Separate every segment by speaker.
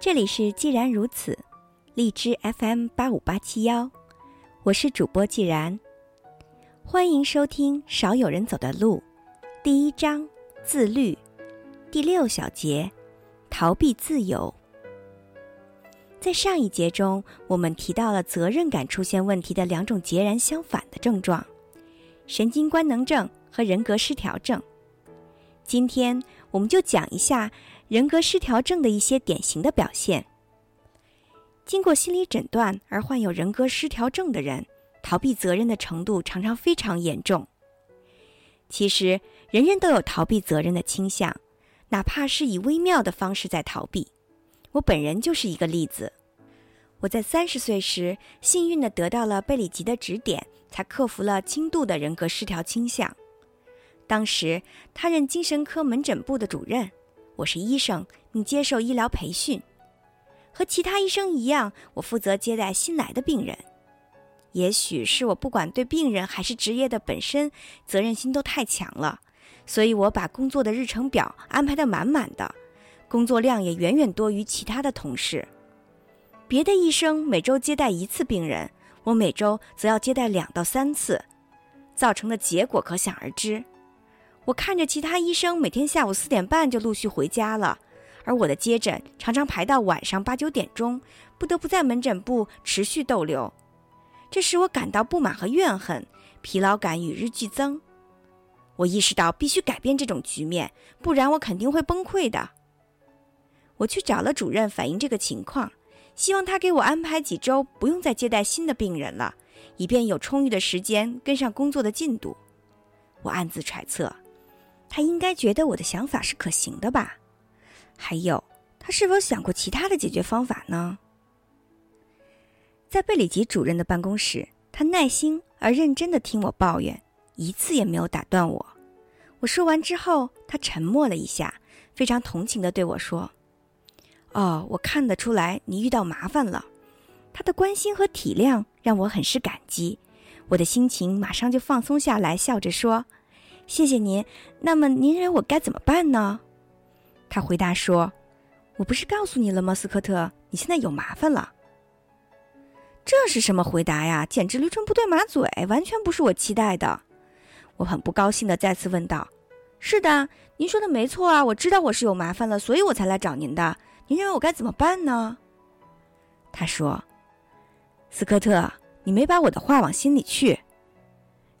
Speaker 1: 这里是既然如此，荔枝 FM 八五八七幺，我是主播既然，欢迎收听《少有人走的路》第一章自律第六小节逃避自由。在上一节中，我们提到了责任感出现问题的两种截然相反的症状：神经官能症和人格失调症。今天我们就讲一下。人格失调症的一些典型的表现。经过心理诊断而患有人格失调症的人，逃避责任的程度常常非常严重。其实，人人都有逃避责任的倾向，哪怕是以微妙的方式在逃避。我本人就是一个例子。我在三十岁时，幸运地得到了贝里吉的指点，才克服了轻度的人格失调倾向。当时，他任精神科门诊部的主任。我是医生，并接受医疗培训，和其他医生一样，我负责接待新来的病人。也许是我不管对病人还是职业的本身，责任心都太强了，所以我把工作的日程表安排得满满的，工作量也远远多于其他的同事。别的医生每周接待一次病人，我每周则要接待两到三次，造成的结果可想而知。我看着其他医生每天下午四点半就陆续回家了，而我的接诊常常排到晚上八九点钟，不得不在门诊部持续逗留，这使我感到不满和怨恨，疲劳感与日俱增。我意识到必须改变这种局面，不然我肯定会崩溃的。我去找了主任反映这个情况，希望他给我安排几周不用再接待新的病人了，以便有充裕的时间跟上工作的进度。我暗自揣测。他应该觉得我的想法是可行的吧？还有，他是否想过其他的解决方法呢？在贝里吉主任的办公室，他耐心而认真的听我抱怨，一次也没有打断我。我说完之后，他沉默了一下，非常同情的对我说：“哦，我看得出来你遇到麻烦了。”他的关心和体谅让我很是感激，我的心情马上就放松下来，笑着说。谢谢您。那么您认为我该怎么办呢？他回答说：“我不是告诉你了吗，斯科特？你现在有麻烦了。”这是什么回答呀？简直驴唇不对马嘴，完全不是我期待的。我很不高兴的再次问道：“是的，您说的没错啊，我知道我是有麻烦了，所以我才来找您的。您认为我该怎么办呢？”他说：“斯科特，你没把我的话往心里去。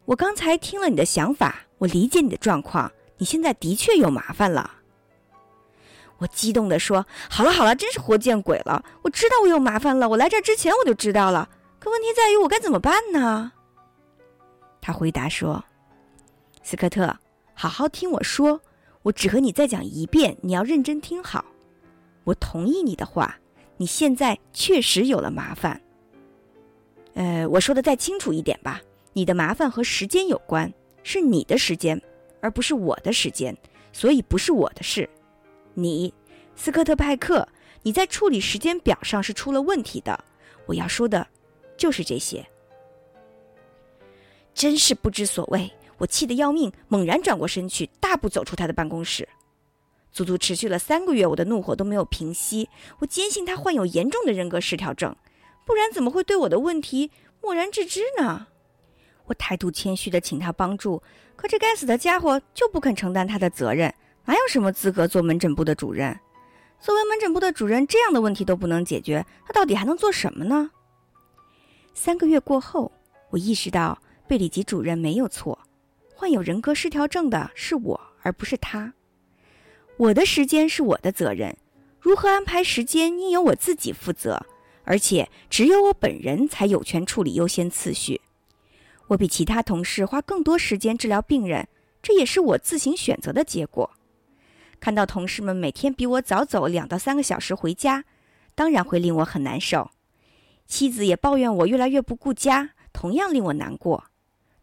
Speaker 1: 我刚才听了你的想法。”我理解你的状况，你现在的确有麻烦了。我激动地说：“好了好了，真是活见鬼了！我知道我有麻烦了，我来这之前我就知道了。可问题在于我该怎么办呢？”他回答说：“斯科特，好好听我说，我只和你再讲一遍，你要认真听好。我同意你的话，你现在确实有了麻烦。呃，我说的再清楚一点吧，你的麻烦和时间有关。”是你的时间，而不是我的时间，所以不是我的事。你，斯科特派克，你在处理时间表上是出了问题的。我要说的，就是这些。真是不知所谓！我气得要命，猛然转过身去，大步走出他的办公室。足足持续了三个月，我的怒火都没有平息。我坚信他患有严重的人格失调症，不然怎么会对我的问题漠然置之呢？我态度谦虚的请他帮助，可这该死的家伙就不肯承担他的责任，哪有什么资格做门诊部的主任？作为门诊部的主任，这样的问题都不能解决，他到底还能做什么呢？三个月过后，我意识到贝里吉主任没有错，患有人格失调症的是我，而不是他。我的时间是我的责任，如何安排时间应由我自己负责，而且只有我本人才有权处理优先次序。我比其他同事花更多时间治疗病人，这也是我自行选择的结果。看到同事们每天比我早走两到三个小时回家，当然会令我很难受。妻子也抱怨我越来越不顾家，同样令我难过。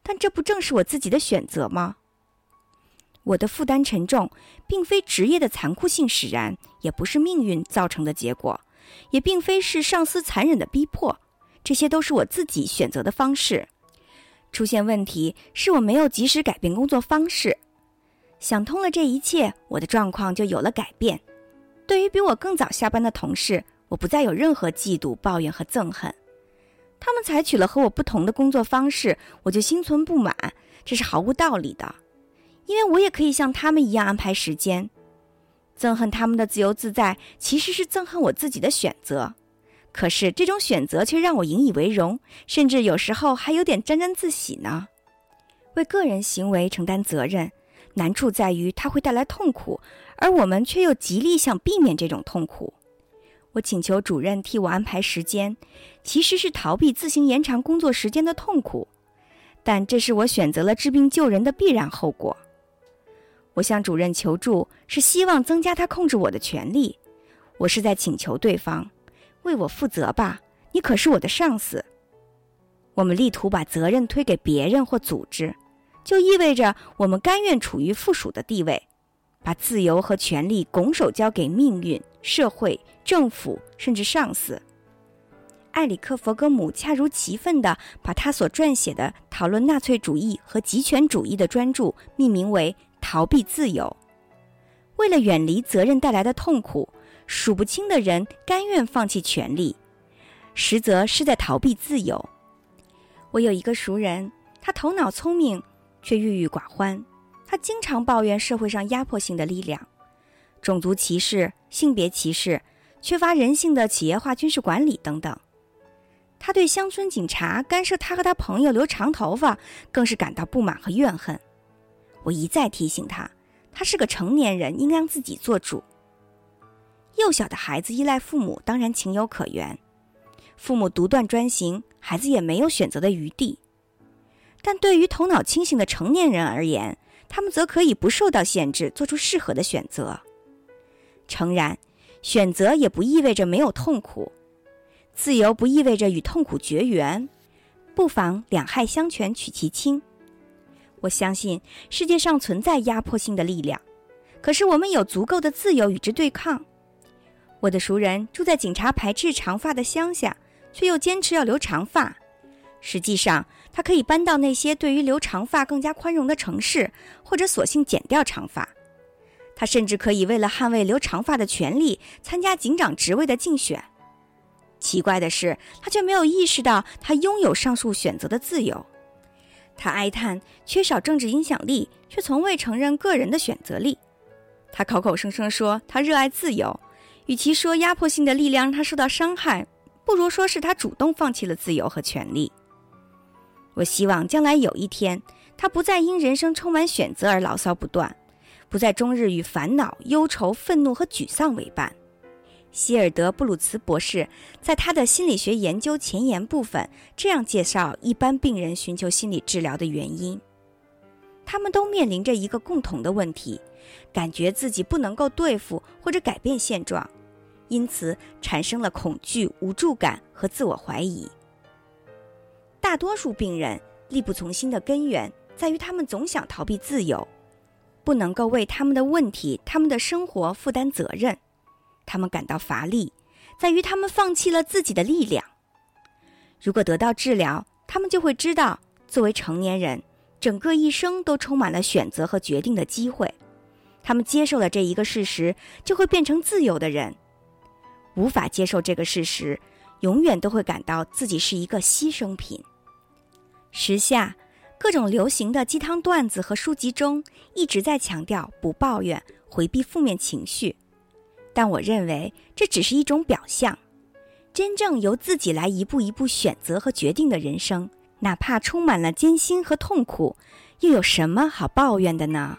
Speaker 1: 但这不正是我自己的选择吗？我的负担沉重，并非职业的残酷性使然，也不是命运造成的结果，也并非是上司残忍的逼迫，这些都是我自己选择的方式。出现问题是我没有及时改变工作方式。想通了这一切，我的状况就有了改变。对于比我更早下班的同事，我不再有任何嫉妒、抱怨和憎恨。他们采取了和我不同的工作方式，我就心存不满，这是毫无道理的。因为我也可以像他们一样安排时间。憎恨他们的自由自在，其实是憎恨我自己的选择。可是这种选择却让我引以为荣，甚至有时候还有点沾沾自喜呢。为个人行为承担责任，难处在于它会带来痛苦，而我们却又极力想避免这种痛苦。我请求主任替我安排时间，其实是逃避自行延长工作时间的痛苦，但这是我选择了治病救人的必然后果。我向主任求助，是希望增加他控制我的权利。我是在请求对方为我负责吧？你可是我的上司。我们力图把责任推给别人或组织，就意味着我们甘愿处于附属的地位，把自由和权利拱手交给命运、社会、政府，甚至上司。埃里克·弗格姆恰如其分地把他所撰写的讨论纳粹主义和极权主义的专著命名为。逃避自由，为了远离责任带来的痛苦，数不清的人甘愿放弃权利，实则是在逃避自由。我有一个熟人，他头脑聪明，却郁郁寡欢。他经常抱怨社会上压迫性的力量，种族歧视、性别歧视、缺乏人性的企业化军事管理等等。他对乡村警察干涉他和他朋友留长头发，更是感到不满和怨恨。我一再提醒他，他是个成年人，应当自己做主。幼小的孩子依赖父母，当然情有可原；父母独断专行，孩子也没有选择的余地。但对于头脑清醒的成年人而言，他们则可以不受到限制，做出适合的选择。诚然，选择也不意味着没有痛苦，自由不意味着与痛苦绝缘，不妨两害相权取其轻。我相信世界上存在压迫性的力量，可是我们有足够的自由与之对抗。我的熟人住在警察排斥长发的乡下，却又坚持要留长发。实际上，他可以搬到那些对于留长发更加宽容的城市，或者索性剪掉长发。他甚至可以为了捍卫留长发的权利，参加警长职位的竞选。奇怪的是，他却没有意识到他拥有上述选择的自由。他哀叹缺少政治影响力，却从未承认个人的选择力。他口口声声说他热爱自由，与其说压迫性的力量让他受到伤害，不如说是他主动放弃了自由和权利。我希望将来有一天，他不再因人生充满选择而牢骚不断，不再终日与烦恼、忧愁、愤怒和沮丧为伴。希尔德·布鲁茨博士在他的心理学研究前言部分这样介绍一般病人寻求心理治疗的原因：他们都面临着一个共同的问题，感觉自己不能够对付或者改变现状，因此产生了恐惧、无助感和自我怀疑。大多数病人力不从心的根源在于他们总想逃避自由，不能够为他们的问题、他们的生活负担责任。他们感到乏力，在于他们放弃了自己的力量。如果得到治疗，他们就会知道，作为成年人，整个一生都充满了选择和决定的机会。他们接受了这一个事实，就会变成自由的人。无法接受这个事实，永远都会感到自己是一个牺牲品。时下，各种流行的鸡汤段子和书籍中一直在强调不抱怨，回避负面情绪。但我认为这只是一种表象，真正由自己来一步一步选择和决定的人生，哪怕充满了艰辛和痛苦，又有什么好抱怨的呢？